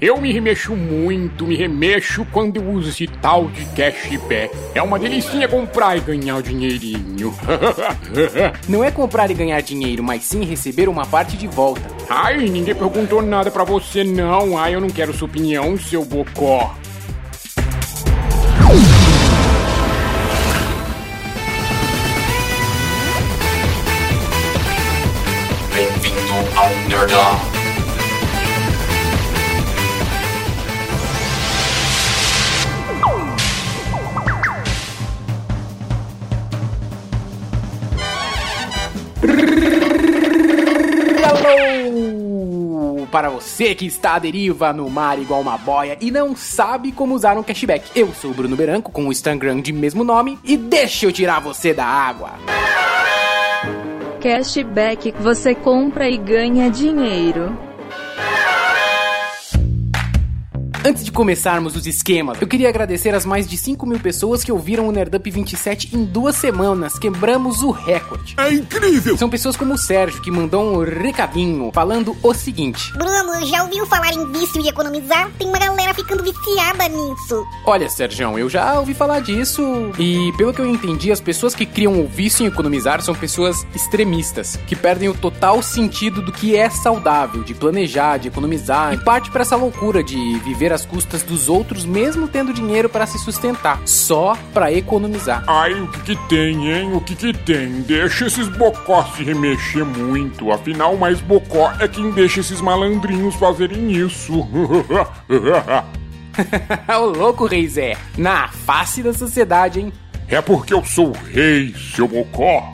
Eu me remexo muito, me remexo quando eu uso esse tal de cashback. É uma delicinha comprar e ganhar o dinheirinho. Não é comprar e ganhar dinheiro, mas sim receber uma parte de volta. Ai, ninguém perguntou nada pra você não. Ai, eu não quero sua opinião, seu bocó. Bem-vindo ao Nerdão. Alô! Para você que está à deriva no mar igual uma boia e não sabe como usar um cashback. Eu sou o Bruno Beranco com o Instagram de mesmo nome e deixa eu tirar você da água. Cashback, você compra e ganha dinheiro. Antes de começarmos os esquemas, eu queria agradecer as mais de 5 mil pessoas que ouviram o Nerdup 27 em duas semanas. Quebramos o recorde. É incrível! São pessoas como o Sérgio que mandou um recadinho falando o seguinte: Bruno, já ouviu falar em vício e economizar? Tem uma galera ficando viciada nisso. Olha, Sérgio, eu já ouvi falar disso e pelo que eu entendi, as pessoas que criam o vício em economizar são pessoas extremistas, que perdem o total sentido do que é saudável, de planejar, de economizar e parte para essa loucura de viver às custas dos outros mesmo tendo dinheiro para se sustentar, só para economizar. Ai, o que que tem, hein? O que que tem? Deixa esses bocós se remexer muito. Afinal, mais bocó é quem deixa esses malandrinhos fazerem isso. Ô louco, Rei Zé, na face da sociedade, hein? é porque eu sou o rei, seu bocó.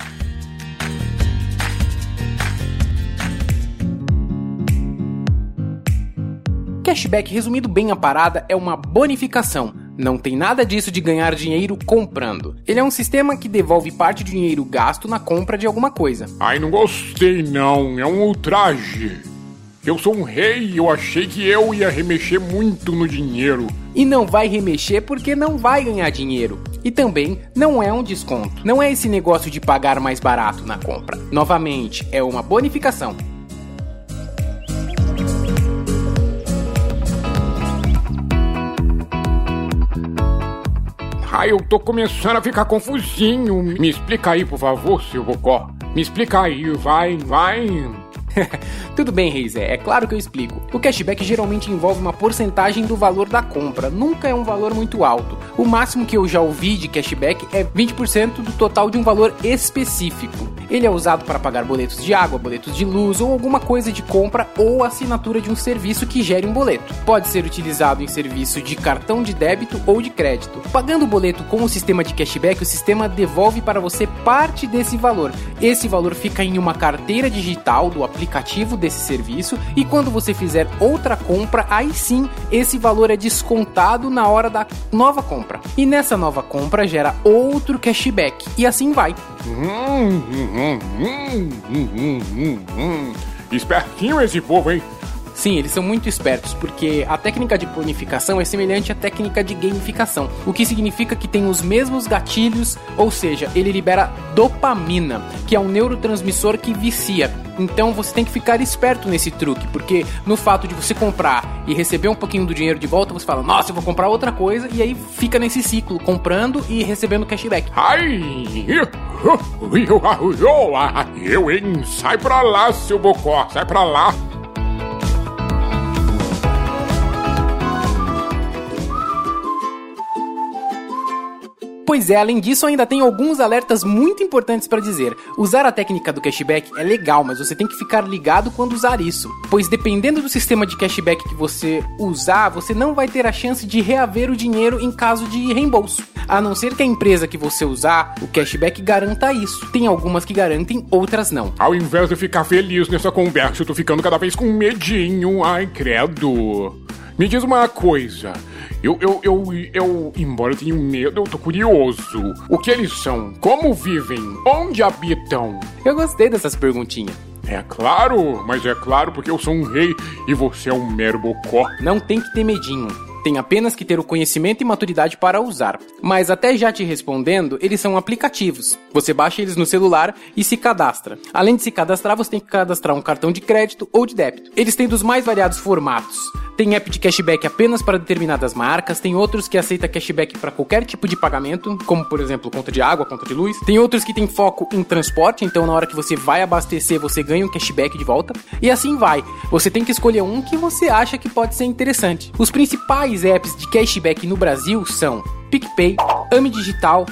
Cashback, resumindo bem a parada, é uma bonificação. Não tem nada disso de ganhar dinheiro comprando. Ele é um sistema que devolve parte do dinheiro gasto na compra de alguma coisa. Ai, não gostei não. É um ultraje. Eu sou um rei e eu achei que eu ia remexer muito no dinheiro. E não vai remexer porque não vai ganhar dinheiro. E também não é um desconto. Não é esse negócio de pagar mais barato na compra. Novamente, é uma bonificação. Ai, eu tô começando a ficar confusinho. Me explica aí, por favor, seu bocó. Me explica aí, vai, vai. Tudo bem, Reis, é, é claro que eu explico. O cashback geralmente envolve uma porcentagem do valor da compra, nunca é um valor muito alto. O máximo que eu já ouvi de cashback é 20% do total de um valor específico. Ele é usado para pagar boletos de água, boletos de luz ou alguma coisa de compra ou assinatura de um serviço que gere um boleto. Pode ser utilizado em serviço de cartão de débito ou de crédito. Pagando o boleto com o sistema de cashback, o sistema devolve para você parte desse valor. Esse valor fica em uma carteira digital do aplicativo desse serviço e quando você fizer outra compra, aí sim esse valor é descontado na hora da nova compra. E nessa nova compra gera outro cashback e assim vai. Hum, hum, hum, hum, hum, hum, hum. Espertinho esse povo, hein? Sim, eles são muito espertos, porque a técnica de bonificação é semelhante à técnica de gamificação, o que significa que tem os mesmos gatilhos, ou seja, ele libera dopamina, que é um neurotransmissor que vicia. Então você tem que ficar esperto nesse truque, porque no fato de você comprar e receber um pouquinho do dinheiro de volta, você fala, nossa, eu vou comprar outra coisa, e aí fica nesse ciclo, comprando e recebendo cashback. Ai! Eu, hein? Sai pra lá, seu bocó, sai pra lá. Pois é, além disso, ainda tem alguns alertas muito importantes para dizer. Usar a técnica do cashback é legal, mas você tem que ficar ligado quando usar isso. Pois dependendo do sistema de cashback que você usar, você não vai ter a chance de reaver o dinheiro em caso de reembolso. A não ser que a empresa que você usar, o cashback garanta isso. Tem algumas que garantem, outras não. Ao invés de ficar feliz nessa conversa, eu tô ficando cada vez com medinho. Ai, credo. Me diz uma coisa. Eu, eu, eu, eu, embora eu tenha medo, eu tô curioso. O que eles são? Como vivem? Onde habitam? Eu gostei dessas perguntinhas. É claro, mas é claro porque eu sou um rei e você é um mero bocó. Não tem que ter medinho. Tem apenas que ter o conhecimento e maturidade para usar. Mas até já te respondendo, eles são aplicativos. Você baixa eles no celular e se cadastra. Além de se cadastrar, você tem que cadastrar um cartão de crédito ou de débito. Eles têm dos mais variados formatos. Tem app de cashback apenas para determinadas marcas, tem outros que aceita cashback para qualquer tipo de pagamento, como por exemplo conta de água, conta de luz. Tem outros que tem foco em transporte, então na hora que você vai abastecer, você ganha um cashback de volta. E assim vai. Você tem que escolher um que você acha que pode ser interessante. Os principais apps de cashback no Brasil são PicPay, Ame Digital,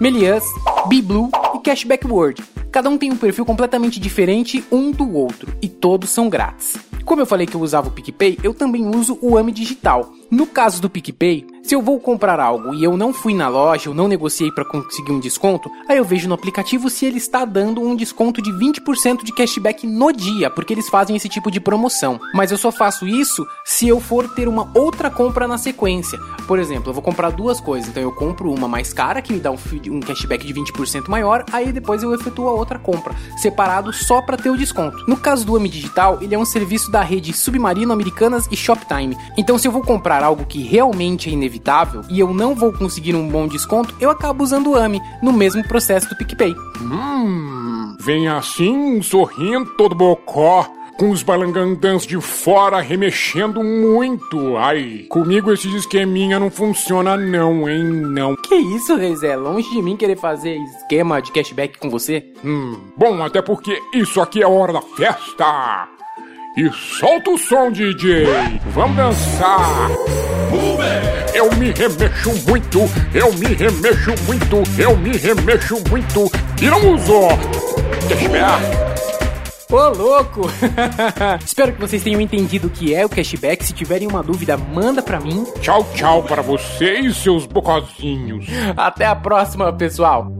Melians, BeBlue e Cashback World. Cada um tem um perfil completamente diferente um do outro e todos são grátis. Como eu falei que eu usava o PicPay, eu também uso o AME Digital. No caso do PicPay, se eu vou comprar algo e eu não fui na loja, eu não negociei para conseguir um desconto, aí eu vejo no aplicativo se ele está dando um desconto de 20% de cashback no dia, porque eles fazem esse tipo de promoção. Mas eu só faço isso se eu for ter uma outra compra na sequência. Por exemplo, eu vou comprar duas coisas, então eu compro uma mais cara que me dá um, um cashback de 20% maior, aí depois eu efetuo a outra compra, separado só para ter o desconto. No caso do AMI Digital, ele é um serviço da rede Submarino Americanas e Shoptime. Então se eu vou comprar algo que realmente é inevitável e eu não vou conseguir um bom desconto, eu acabo usando o AMI no mesmo processo do PicPay. Hum, vem assim, sorrindo todo bocó, com os balangandãs de fora remexendo muito. Ai, comigo esse esqueminha não funciona não, hein, não. Que isso, Reis? É longe de mim querer fazer esquema de cashback com você. Hum, bom, até porque isso aqui é a hora da festa. E solta o som, DJ! Vamos dançar! Eu me remexo muito, eu me remexo muito, eu me remexo muito e não uso! Cashback! Ô, louco! Espero que vocês tenham entendido o que é o cashback. Se tiverem uma dúvida, manda pra mim. Tchau, tchau para vocês, seus bocozinhos! Até a próxima, pessoal!